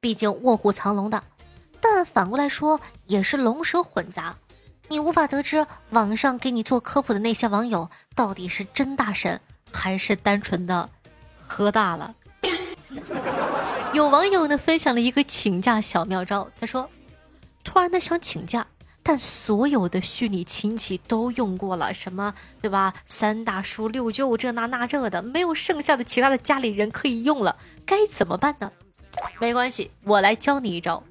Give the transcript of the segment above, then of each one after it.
毕竟卧虎藏龙的，但反过来说也是龙蛇混杂。你无法得知网上给你做科普的那些网友到底是真大神，还是单纯的喝大了。有网友呢分享了一个请假小妙招，他说：“突然的想请假，但所有的虚拟亲戚都用过了，什么对吧？三大叔、六舅这那那这的，没有剩下的其他的家里人可以用了，该怎么办呢？没关系，我来教你一招，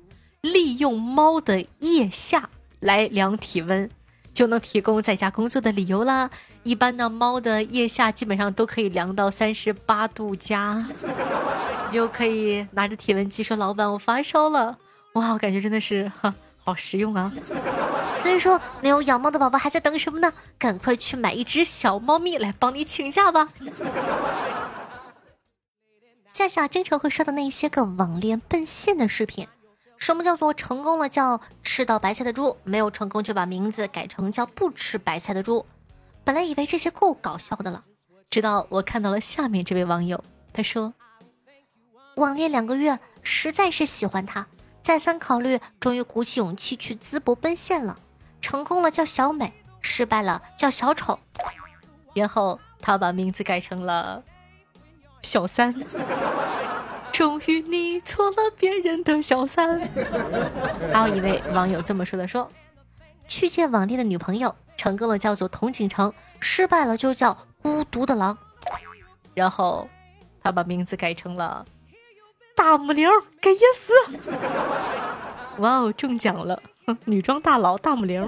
利用猫的腋下。”来量体温，就能提供在家工作的理由啦。一般呢，猫的腋下基本上都可以量到三十八度加，你就可以拿着体温计说：“老板，我发烧了。”哇，我感觉真的是哈，好实用啊！所以说，没有养猫的宝宝还在等什么呢？赶快去买一只小猫咪来帮你请假吧。夏夏经常会刷到那些个网恋奔现的视频。什么叫做成功了叫吃到白菜的猪，没有成功就把名字改成叫不吃白菜的猪。本来以为这些够搞笑的了，直到我看到了下面这位网友，他说：网恋两个月，实在是喜欢他，再三考虑，终于鼓起勇气去淄博奔现了。成功了叫小美，失败了叫小丑。然后他把名字改成了小三。终于你做了别人的小三。还有一位网友这么说的：说去见网恋的女朋友，成功了叫做同情城，失败了就叫孤独的狼。然后他把名字改成了大母零，给噎死。哇哦，中奖了！女装大佬大木玲。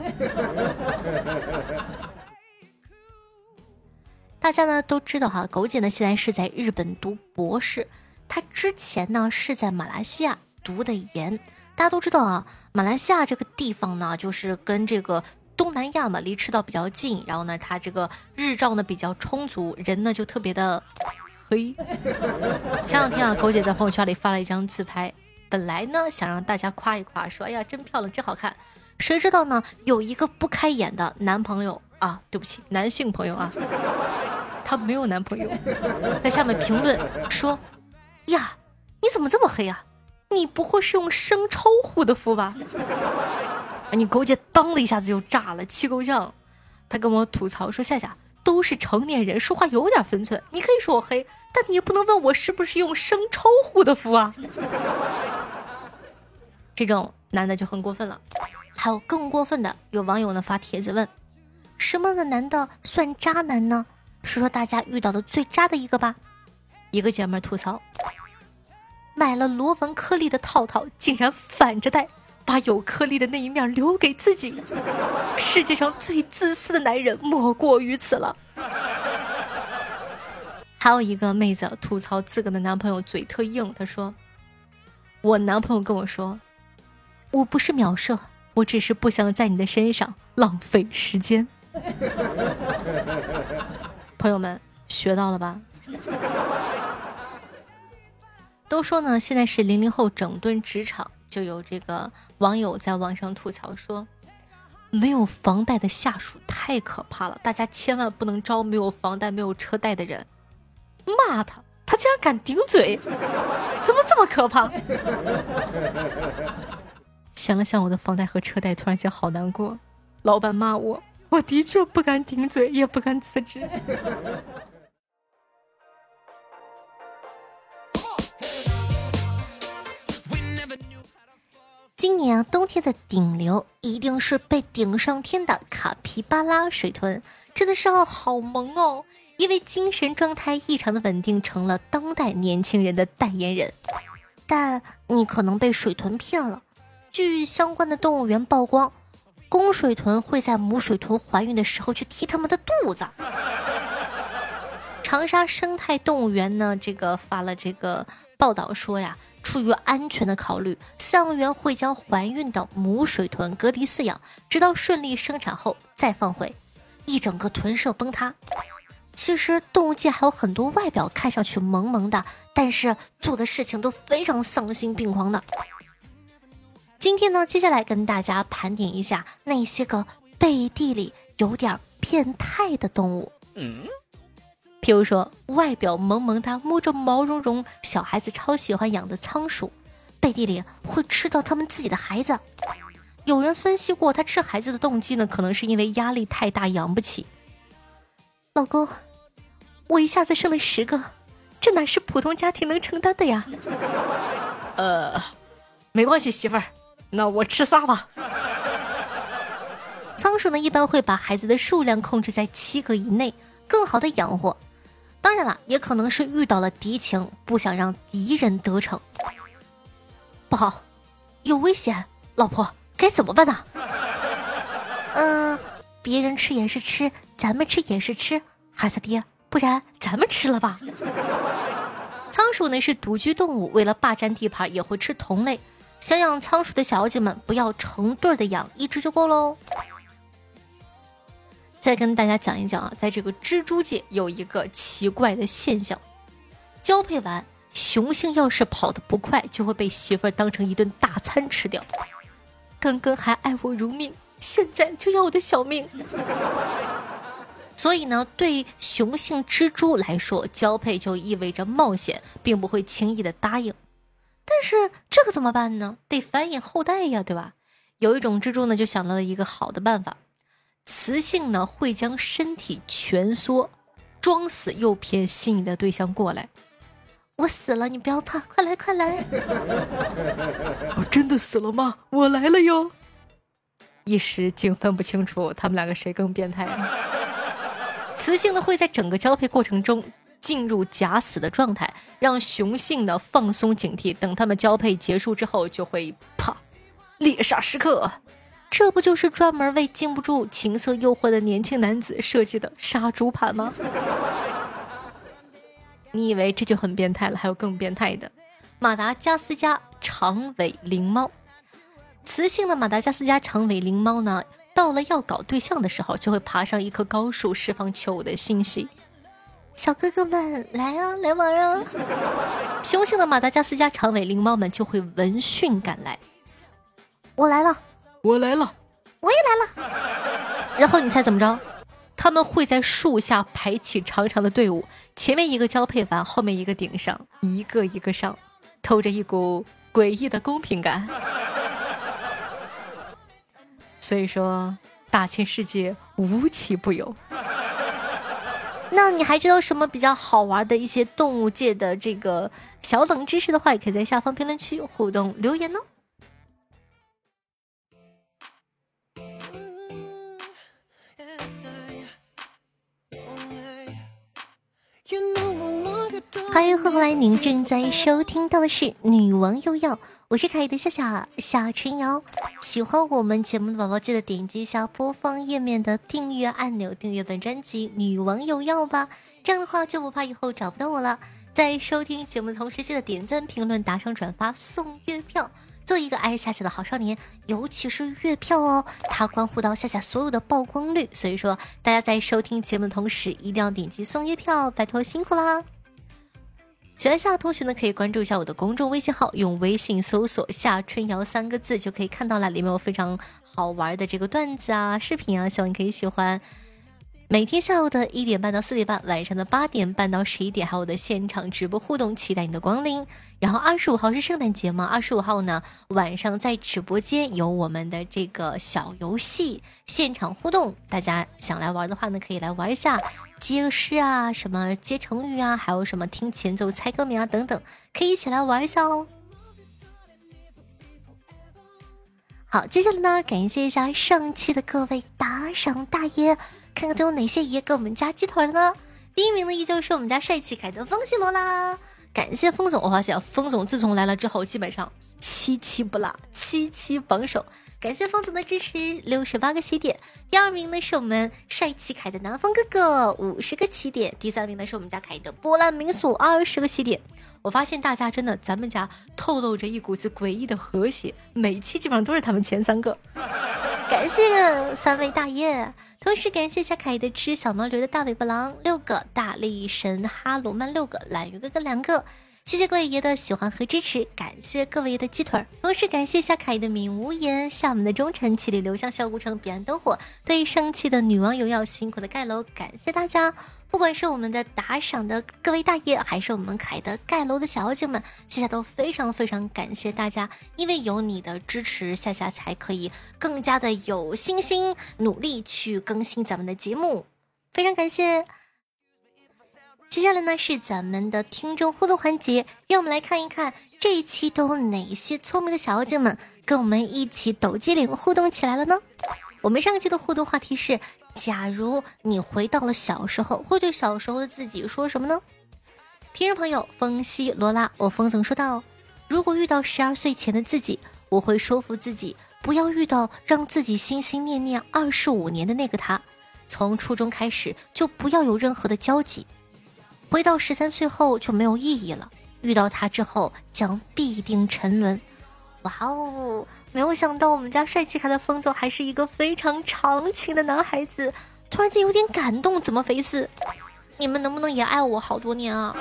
大家呢都知道哈，狗姐呢现在是在日本读博士。她之前呢是在马来西亚读的研，大家都知道啊，马来西亚这个地方呢，就是跟这个东南亚嘛离赤道比较近，然后呢，它这个日照呢比较充足，人呢就特别的黑。前两天啊，狗姐在朋友圈里发了一张自拍，本来呢想让大家夸一夸，说哎呀真漂亮真好看，谁知道呢有一个不开眼的男朋友啊，对不起，男性朋友啊，他没有男朋友，在下面评论说。呀，你怎么这么黑啊？你不会是用生抽护的肤吧？你狗姐当的一下子就炸了，气够呛。他跟我吐槽说：“夏夏都是成年人，说话有点分寸。你可以说我黑，但你也不能问我是不是用生抽护的肤啊。”这种男的就很过分了。还有更过分的，有网友呢发帖子问：什么的男的算渣男呢？说说大家遇到的最渣的一个吧。一个姐妹吐槽。买了螺纹颗粒的套套，竟然反着戴，把有颗粒的那一面留给自己。世界上最自私的男人莫过于此了。还有一个妹子吐槽自个的男朋友嘴特硬，她说：“我男朋友跟我说，我不是秒射，我只是不想在你的身上浪费时间。”朋友们学到了吧？都说呢，现在是零零后整顿职场，就有这个网友在网上吐槽说，没有房贷的下属太可怕了，大家千万不能招没有房贷、没有车贷的人。骂他，他竟然敢顶嘴，怎么这么可怕？想了想我的房贷和车贷，突然间好难过。老板骂我，我的确不敢顶嘴，也不敢辞职。今年啊，冬天的顶流一定是被顶上天的卡皮巴拉水豚，真的是啊，好萌哦！因为精神状态异常的稳定，成了当代年轻人的代言人。但你可能被水豚骗了。据相关的动物园曝光，公水豚会在母水豚怀孕的时候去踢它们的肚子。长沙生态动物园呢，这个发了这个报道说呀，出于安全的考虑，饲养员会将怀孕的母水豚隔离饲养，直到顺利生产后再放回。一整个豚舍崩塌。其实动物界还有很多外表看上去萌萌的，但是做的事情都非常丧心病狂的。今天呢，接下来跟大家盘点一下那些个背地里有点变态的动物。嗯，譬如说，外表萌萌哒、摸着毛茸茸、小孩子超喜欢养的仓鼠，背地里会吃到他们自己的孩子。有人分析过，他吃孩子的动机呢，可能是因为压力太大养不起。老公，我一下子生了十个，这哪是普通家庭能承担的呀？呃，没关系，媳妇儿，那我吃仨吧。仓鼠呢，一般会把孩子的数量控制在七个以内，更好的养活。当然了，也可能是遇到了敌情，不想让敌人得逞。不好，有危险，老婆。该怎么办呢？嗯，别人吃也是吃，咱们吃也是吃，孩子爹，不然咱们吃了吧。仓鼠呢是独居动物，为了霸占地盘，也会吃同类。想养仓鼠的小姐们，不要成对的养，一只就够喽。再跟大家讲一讲啊，在这个蜘蛛界有一个奇怪的现象：交配完，雄性要是跑得不快，就会被媳妇儿当成一顿大餐吃掉。刚刚还爱我如命，现在就要我的小命。所以呢，对雄性蜘蛛来说，交配就意味着冒险，并不会轻易的答应。但是这个怎么办呢？得繁衍后代呀，对吧？有一种蜘蛛呢，就想到了一个好的办法：雌性呢会将身体蜷缩，装死诱骗心仪的对象过来。我死了，你不要怕，快来快来！我真的死了吗？我来了哟！一时竟分不清楚他们两个谁更变态。雌性呢会在整个交配过程中进入假死的状态，让雄性呢放松警惕，等他们交配结束之后就会啪，猎杀时刻。这不就是专门为禁不住情色诱惑的年轻男子设计的杀猪盘吗？你以为这就很变态了？还有更变态的，马达加斯加长尾灵猫。雌性的马达加斯加长尾灵猫呢，到了要搞对象的时候，就会爬上一棵高树，释放求偶的信息。小哥哥们，来啊，来玩啊！雄性的马达加斯加长尾灵猫们就会闻讯赶来。我来了，我来了，我也来了。然后你猜怎么着？他们会在树下排起长长的队伍，前面一个交配完，后面一个顶上，一个一个上，透着一股诡异的公平感。所以说，大千世界无奇不有。那你还知道什么比较好玩的一些动物界的这个小冷知识的话，也可以在下方评论区互动留言哦。欢迎回来，您正在收听到的是《女王又要》，我是可爱的夏夏夏春瑶。喜欢我们节目的宝宝，记得点击一下播放页面的订阅按钮，订阅本专辑《女王又要》吧。这样的话就不怕以后找不到我了。在收听节目的同时，记得点赞、评论、打赏、转发、送月票，做一个爱夏夏的好少年。尤其是月票哦，它关乎到夏夏所有的曝光率，所以说大家在收听节目的同时，一定要点击送月票，拜托辛苦啦！喜欢夏同学呢，可以关注一下我的公众微信号，用微信搜索“夏春瑶”三个字就可以看到了，里面有非常好玩的这个段子啊、视频啊，希望你可以喜欢。每天下午的一点半到四点半，晚上的八点半到十一点，还有我的现场直播互动，期待你的光临。然后二十五号是圣诞节嘛？二十五号呢晚上在直播间有我们的这个小游戏现场互动，大家想来玩的话呢，可以来玩一下，接诗啊，什么接成语啊，还有什么听前奏猜歌名啊等等，可以一起来玩一下哦。好，接下来呢，感谢一下上期的各位打赏大爷。看看都有哪些爷给我们加鸡腿了呢？第一名呢，依旧是我们家帅气凯德风西罗啦。感谢风总，我发现风总自从来了之后，基本上七七不落，七七榜首。感谢疯子的支持，六十八个起点。第二名呢是我们帅气凯的南风哥哥，五十个起点。第三名呢是我们家凯的波兰民宿，二十个起点。我发现大家真的，咱们家透露着一股子诡异的和谐，每期基本上都是他们前三个。感谢三位大爷，同时感谢一下凯的吃小毛驴的大尾巴狼六个，大力神哈罗曼六个，懒鱼哥哥两个。谢谢各位爷的喜欢和支持，感谢各位爷的鸡腿儿，同时感谢夏凯的敏无言，厦门的忠臣，千里流香小古城，彼岸灯火，对生气的女王有要辛苦的盖楼，感谢大家，不管是我们的打赏的各位大爷，还是我们凯的盖楼的小姐们，夏夏都非常非常感谢大家，因为有你的支持，夏夏才可以更加的有信心，努力去更新咱们的节目，非常感谢。接下来呢是咱们的听众互动环节，让我们来看一看这一期都有哪些聪明的小妖精们跟我们一起抖机灵互动起来了呢？我们上一期的互动话题是：假如你回到了小时候，会对小时候的自己说什么呢？听众朋友风西罗拉，我风总说道：如果遇到十二岁前的自己，我会说服自己不要遇到让自己心心念念二十五年的那个他，从初中开始就不要有任何的交集。回到十三岁后就没有意义了，遇到他之后将必定沉沦。哇哦，没有想到我们家帅气凯的风总还是一个非常长情的男孩子，突然间有点感动，怎么回事？你们能不能也爱我好多年啊？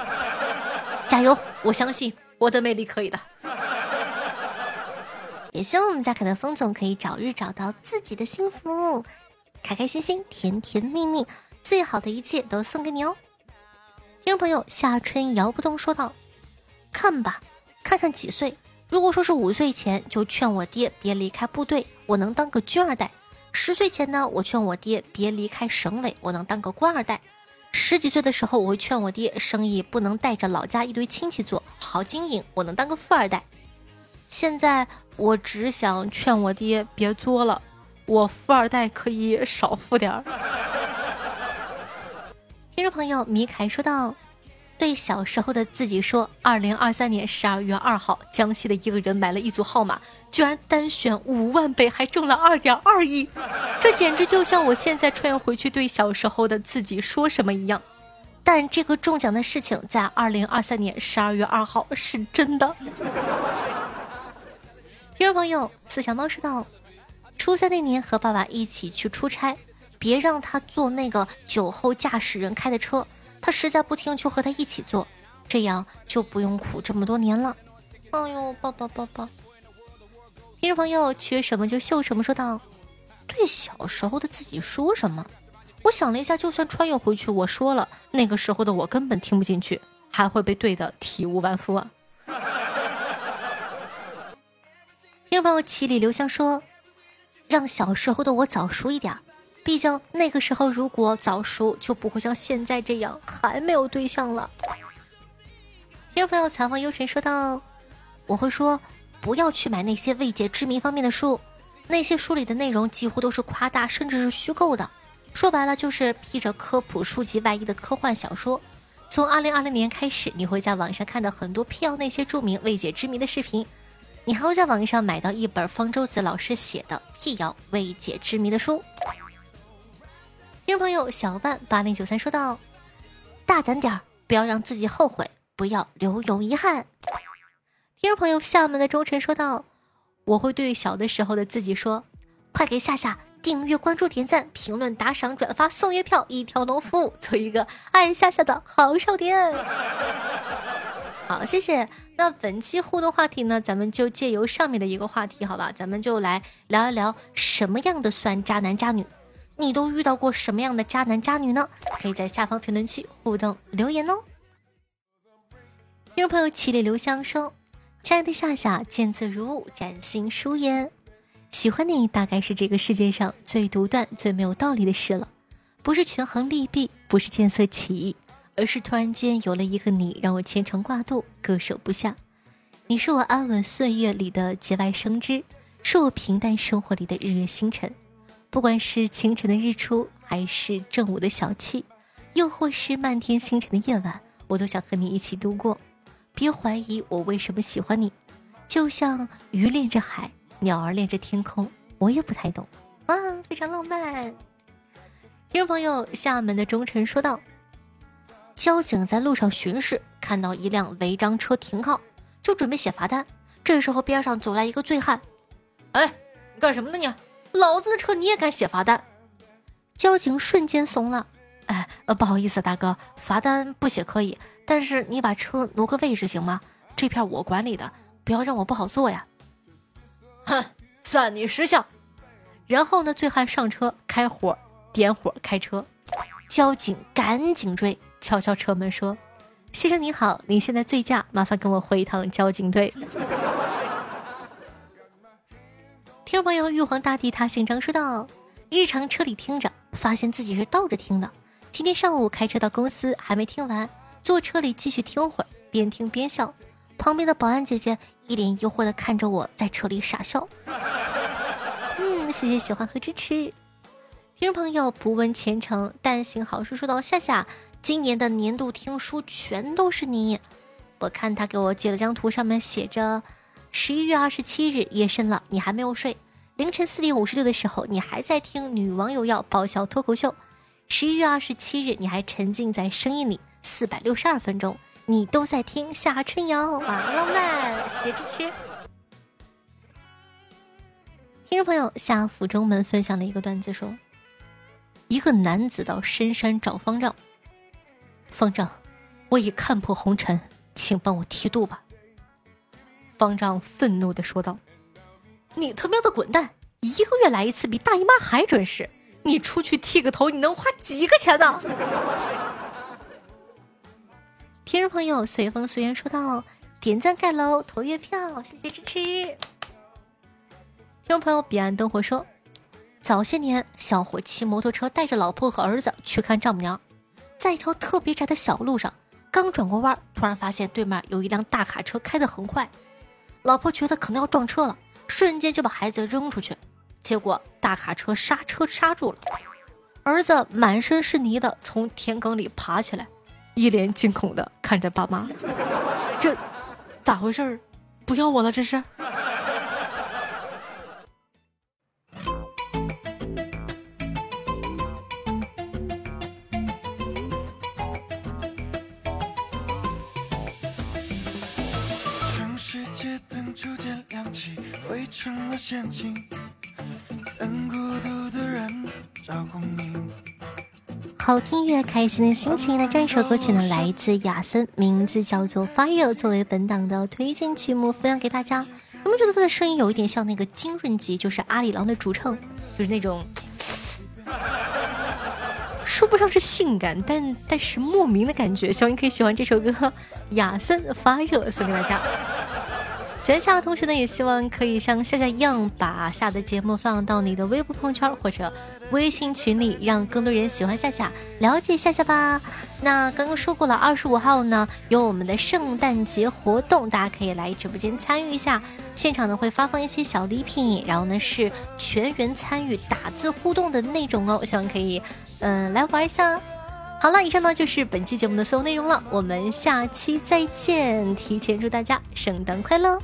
加油，我相信我的魅力可以的。也希望我们家凯的风总可以早日找到自己的幸福，开开心心，甜甜蜜蜜，最好的一切都送给你哦。听众朋友夏春摇不动说道：“看吧，看看几岁。如果说是五岁前，就劝我爹别离开部队，我能当个军二代；十岁前呢，我劝我爹别离开省委，我能当个官二代；十几岁的时候，我会劝我爹生意不能带着老家一堆亲戚做好经营，我能当个富二代。现在我只想劝我爹别作了，我富二代可以少富点儿。”听众朋友米凯说道：“对小时候的自己说，二零二三年十二月二号，江西的一个人买了一组号码，居然单选五万倍，还中了二点二亿，这简直就像我现在穿越回去对小时候的自己说什么一样。但这个中奖的事情在二零二三年十二月二号是真的。”听众朋友四小猫说道：“初三那年和爸爸一起去出差。”别让他坐那个酒后驾驶人开的车，他实在不听就和他一起坐，这样就不用苦这么多年了。哎呦，抱抱抱抱！听众朋友，缺什么就秀什么，说道：“对小时候的自己说什么？我想了一下，就算穿越回去，我说了，那个时候的我根本听不进去，还会被怼的体无完肤啊。听众朋友，七里留香说：“让小时候的我早熟一点。”毕竟那个时候，如果早熟，就不会像现在这样还没有对象了。听众朋友，采访幽晨说道：“我会说，不要去买那些未解之谜方面的书，那些书里的内容几乎都是夸大，甚至是虚构的。说白了，就是披着科普书籍外衣的科幻小说。从二零二零年开始，你会在网上看到很多辟谣那些著名未解之谜的视频，你还会在网上买到一本方舟子老师写的辟谣未解之谜的书。”听众朋友小万八零九三说道：“大胆点儿，不要让自己后悔，不要留有遗憾。”听众朋友厦门的忠臣说道：“我会对小的时候的自己说，快给夏夏订阅、关注、点赞、评论、打赏、转发、送月票，一条龙服务，做一个爱夏夏的好少年。”好，谢谢。那本期互动话题呢，咱们就借由上面的一个话题，好吧，咱们就来聊一聊什么样的算渣男渣女。你都遇到过什么样的渣男渣女呢？可以在下方评论区互动留言哦。听众朋友，七里留香说：“亲爱的夏夏，见字如晤，展心舒颜。喜欢你大概是这个世界上最独断、最没有道理的事了。不是权衡利弊，不是见色起意，而是突然间有了一个你，让我牵肠挂肚，割舍不下。你是我安稳岁月里的节外生枝，是我平淡生活里的日月星辰。”不管是清晨的日出，还是正午的小憩，又或是漫天星辰的夜晚，我都想和你一起度过。别怀疑我为什么喜欢你。就像鱼恋着海，鸟儿恋着天空，我也不太懂啊，非常浪漫。听众朋友，厦门的忠臣说道：交警在路上巡视，看到一辆违章车停靠，就准备写罚单。这时候边上走来一个醉汉，哎，你干什么呢你？老子的车你也敢写罚单？交警瞬间怂了，哎，呃，不好意思，大哥，罚单不写可以，但是你把车挪个位置行吗？这片我管理的，不要让我不好做呀。哼，算你识相。然后呢，醉汉上车开火，点火开车，交警赶紧追，敲敲车门说：“先生您好，您现在醉驾，麻烦跟我回一趟交警队。”听众朋友，玉皇大帝他姓张，说道：日常车里听着，发现自己是倒着听的。今天上午开车到公司，还没听完，坐车里继续听会儿，边听边笑。旁边的保安姐姐一脸疑惑的看着我在车里傻笑。嗯，谢谢喜欢和支持。听众朋友，不问前程，但行好事。说到夏夏，今年的年度听书全都是你。我看他给我截了张图，上面写着。十一月二十七日夜深了，你还没有睡。凌晨四点五十六的时候，你还在听女网友要爆笑脱口秀。十一月二十七日，你还沉浸在声音里，四百六十二分钟，你都在听夏春瑶，哇，浪漫，谢谢支持。听众朋友夏府中门分享了一个段子，说一个男子到深山找方丈，方丈，我已看破红尘，请帮我剃度吧。方丈愤怒的说道：“你他喵的滚蛋！一个月来一次，比大姨妈还准时。你出去剃个头，你能花几个钱呢？”听众朋友随风随缘说道：“点赞盖楼投月票，谢谢支持。”听众朋友彼岸灯火说：“早些年，小伙骑摩托车带着老婆和儿子去看丈母娘，在一条特别窄的小路上，刚转过弯，突然发现对面有一辆大卡车开得很快。”老婆觉得可能要撞车了，瞬间就把孩子扔出去，结果大卡车刹车刹住了，儿子满身是泥的从田埂里爬起来，一脸惊恐的看着爸妈，这咋回事儿？不要我了这是？成了陷阱孤独的人照顾你好听越，开心的心情。那这首歌曲呢，来自亚森，名字叫做《发热》，作为本档的推荐曲目，分享给大家。有没有觉得他的声音有一点像那个金润吉，就是阿里郎的主唱，就是那种 说不上是性感，但但是莫名的感觉。希望你可以喜欢这首歌，《亚森发热》，送给大家。喜欢夏的同学呢，也希望可以像夏夏一样，把夏的节目放到你的微博朋友圈或者微信群里，让更多人喜欢夏夏，了解夏夏吧。那刚刚说过了，二十五号呢有我们的圣诞节活动，大家可以来直播间参与一下。现场呢会发放一些小礼品，然后呢是全员参与打字互动的那种哦，希望可以嗯来玩一下。好了，以上呢就是本期节目的所有内容了，我们下期再见。提前祝大家圣诞快乐！